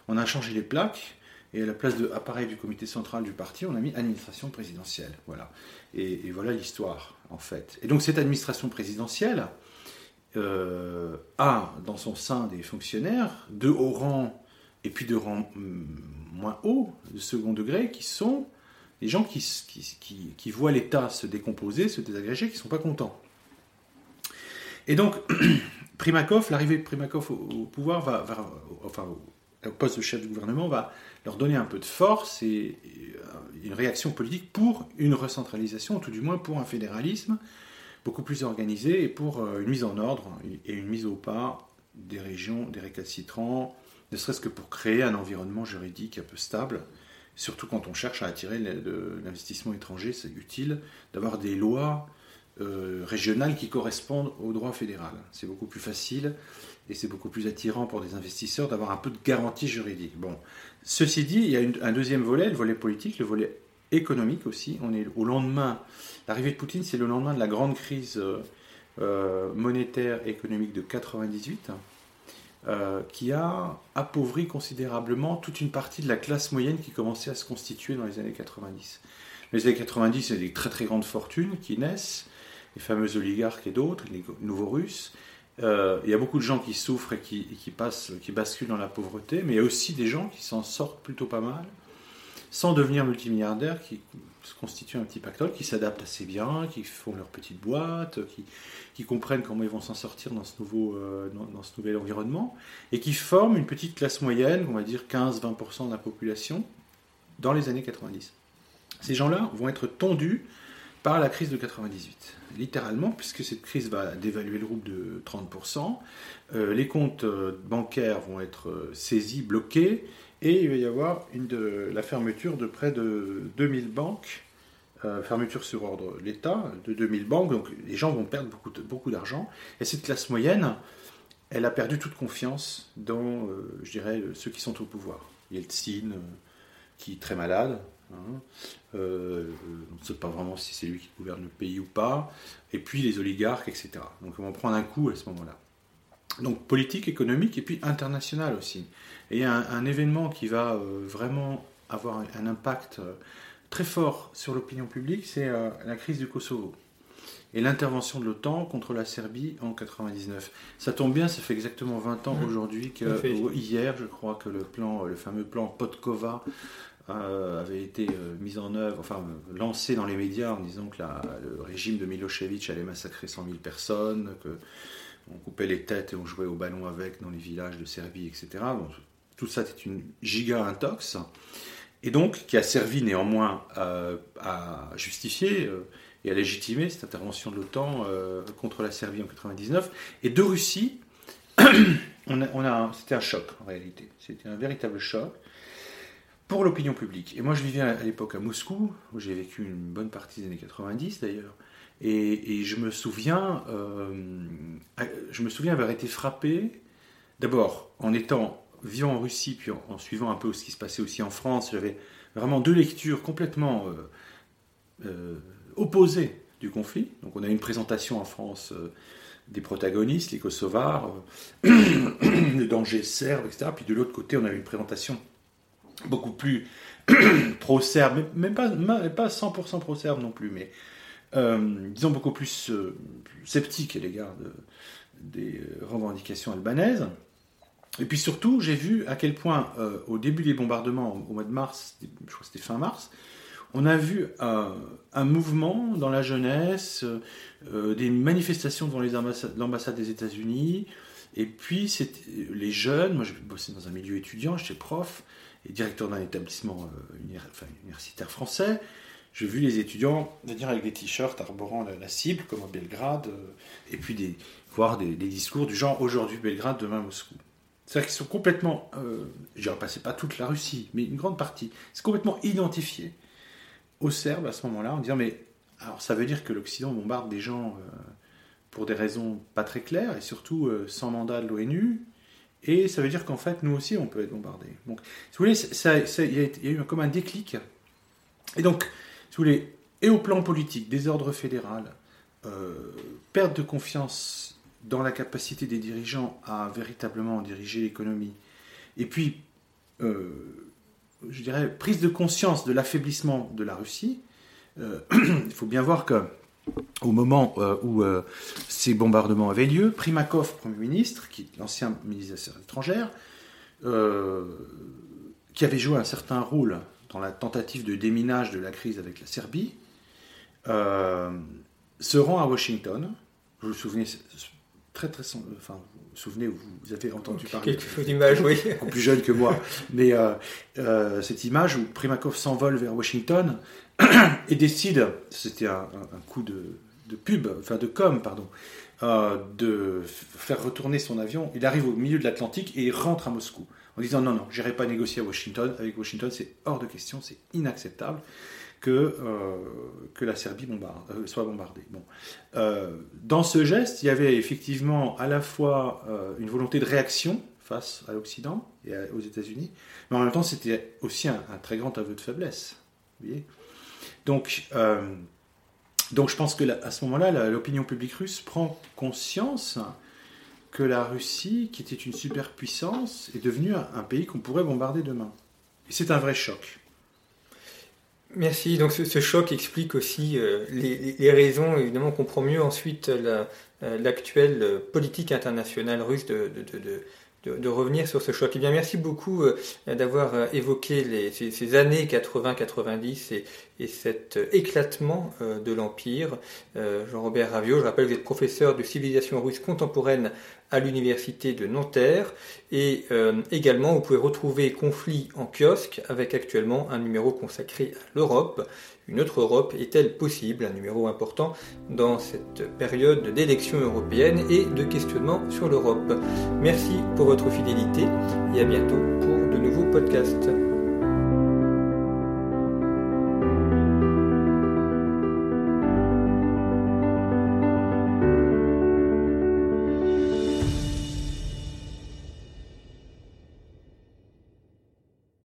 On a changé les plaques, et à la place de appareil du comité central du parti, on a mis administration présidentielle. Voilà. Et, voilà l'histoire, en fait. Et donc cette administration présidentielle euh, a dans son sein des fonctionnaires de haut rang et puis de rang moins haut, de second degré, qui sont les gens qui, voient l'État se décomposer, se désagréger, qui ne sont pas contents. Et donc, Primakov, l'arrivée de Primakov au, pouvoir, enfin, au poste de chef du gouvernement, va leur donner un peu de force et, et une réaction politique pour une recentralisation, tout du moins pour un fédéralisme beaucoup plus organisé et pour une mise en ordre et une mise au pas des régions, des récalcitrants, ne serait-ce que pour créer un environnement juridique un peu stable Surtout quand on cherche à attirer l'investissement étranger, c'est utile d'avoir des lois euh, régionales qui correspondent au droit fédéral. C'est beaucoup plus facile et c'est beaucoup plus attirant pour des investisseurs d'avoir un peu de garantie juridique. Bon, ceci dit, il y a un deuxième volet, le volet politique, le volet économique aussi. On est au lendemain, l'arrivée de Poutine, c'est le lendemain de la grande crise euh, euh, monétaire et économique de 98. Euh, qui a appauvri considérablement toute une partie de la classe moyenne qui commençait à se constituer dans les années 90. Les années 90, il y a des très très grandes fortunes qui naissent, les fameux oligarques et d'autres, les nouveaux Russes. Euh, il y a beaucoup de gens qui souffrent et qui, qui, passent, qui basculent dans la pauvreté, mais il y a aussi des gens qui s'en sortent plutôt pas mal, sans devenir multimilliardaires, qui se constituent un petit pactole, qui s'adaptent assez bien, qui font leur petite boîte, qui, comprennent comment ils vont s'en sortir dans ce, nouveau, euh, dans, ce nouvel environnement, et qui forment une petite classe moyenne, on va dire 15-20% de la population, dans les années 90. Ces gens-là vont être tondus par la crise de 98, littéralement, puisque cette crise va dévaluer le rouble de 30%, euh, les comptes euh, bancaires vont être saisis, bloqués, et il va y avoir la fermeture de près de 2000 banques euh, fermeture sur ordre l'État de 2000 banques, donc les gens vont perdre beaucoup, beaucoup d'argent. Et cette classe moyenne, elle a perdu toute confiance dans, euh, je dirais, ceux qui sont au pouvoir. Yeltsin, euh, qui est très malade, hein, on ne sait pas vraiment si c'est lui qui gouverne le pays ou pas, et puis les oligarques, etc. Donc on va prendre un coup à ce moment-là. Donc politique, économique, et puis international aussi. Et il y a un, un événement qui va vraiment avoir un impact très fort sur l'opinion publique, c'est euh, la crise du Kosovo et l'intervention de l'OTAN contre la Serbie en 99. Ça tombe bien, ça fait exactement 20 ans mmh. aujourd'hui que hier, je crois que le plan, le fameux plan Podkova euh, avait été euh, mis en œuvre, enfin lancé dans les médias en disant que le régime de Milosevic allait massacrer 100 000 personnes, que on coupait les têtes et on jouait au ballon avec dans les villages de Serbie, etc. tout ça, c'est une giga intox et donc qui a servi néanmoins à justifier euh, et à légitimer cette intervention de l'OTAN euh, contre la Serbie en 99. Et de Russie, on a, c'était un choc en réalité. C'était un véritable choc pour l'opinion publique. Et moi, je vivais à l'époque à Moscou, où j'ai vécu une bonne partie des années 90 d'ailleurs. Et, je me souviens, euh, je me souviens avoir été frappé, d'abord en étant vivant en Russie, puis en, suivant un peu ce qui se passait aussi en France, j'avais vraiment deux lectures complètement euh, euh, opposées du conflit. Donc on a une présentation en France des protagonistes, les Kosovars, le danger serbe, etc. Puis de l'autre côté, on a une présentation beaucoup plus pro-serbe, même pas, pas 100% pro-serbe non plus, mais disons beaucoup plus sceptique à l'égard des revendications albanaises. Et puis surtout, j'ai vu à quel point, euh, au début des bombardements, au mois de mars, je crois que c'était fin mars, on a vu euh, un mouvement dans la jeunesse, euh, des manifestations devant l'ambassade des États-Unis, et puis les jeunes, moi j'ai bossé dans un milieu étudiant, j'étais prof et directeur d'un établissement universitaire français, j'ai vu les étudiants venir avec des t-shirts arborant la, cible, comme à Belgrade, et puis des, voir des, discours du genre aujourd'hui Belgrade, demain Moscou. C'est-à-dire qu'ils sont complètement, euh, je dirais pas, pas toute la Russie, mais une grande partie, c'est complètement identifié aux Serbes à ce moment-là, en disant, mais alors ça veut dire que l'Occident bombarde des gens euh, pour des raisons pas très claires, et surtout euh, sans mandat de l'ONU, et ça veut dire qu'en fait, nous aussi, on peut être bombardés. Donc, si vous voulez, il y, a eu comme un déclic. Et donc, et au plan politique, désordre fédéral, euh, perte de confiance dans la capacité des dirigeants à véritablement diriger l'économie, et puis, euh, je dirais, prise de conscience de l'affaiblissement de la Russie, euh, il faut bien voir que au moment où ces bombardements avaient lieu, Primakov, Premier ministre, qui l'ancien ministre des Affaires étrangères, qui avait joué un certain rôle dans la tentative de déminage de la crise avec la Serbie, se rend à Washington. Vous vous souvenez très très enfin vous vous souvenez vous avez entendu parler quelques images oui. Plus jeune que moi. Mais euh, euh, cette image où Primakov s'envole vers Washington et décide c'était un, coup de, pub enfin de com pardon euh, de faire retourner son avion. Il arrive au milieu de l'Atlantique et il rentre à Moscou en disant non, non, j'irai pas négocier à Washington. Avec Washington, c'est hors de question, c'est inacceptable que, euh, la Serbie euh, soit bombardée. Bon. Euh, dans ce geste, il y avait effectivement à la fois une volonté de réaction face à l'Occident et aux États-Unis, mais en même temps, c'était aussi un, très grand aveu de faiblesse. Vous voyez donc, donc, je pense que à ce moment-là, l'opinion publique russe prend conscience que la Russie, qui était une superpuissance, est devenue un pays qu'on pourrait bombarder demain. Et c'est un vrai choc. Merci. Donc ce, choc explique aussi euh, les, raisons. Évidemment, on comprend mieux ensuite euh, l'actuelle euh, politique internationale russe de, revenir sur ce choc. Eh bien, merci beaucoup d'avoir évoqué les, ces, années 80-90 et, et, cet éclatement de l'Empire. Jean-Robert Ravio, je rappelle, vous êtes professeur de civilisation russe contemporaine à l'université de Nanterre. Et euh, également, vous pouvez retrouver Conflit en kiosque avec actuellement un numéro consacré à l'Europe. Une autre Europe est-elle possible? Un numéro important dans cette période d'élections européennes et de questionnement sur l'Europe. Merci pour votre fidélité et à bientôt pour de nouveaux podcasts.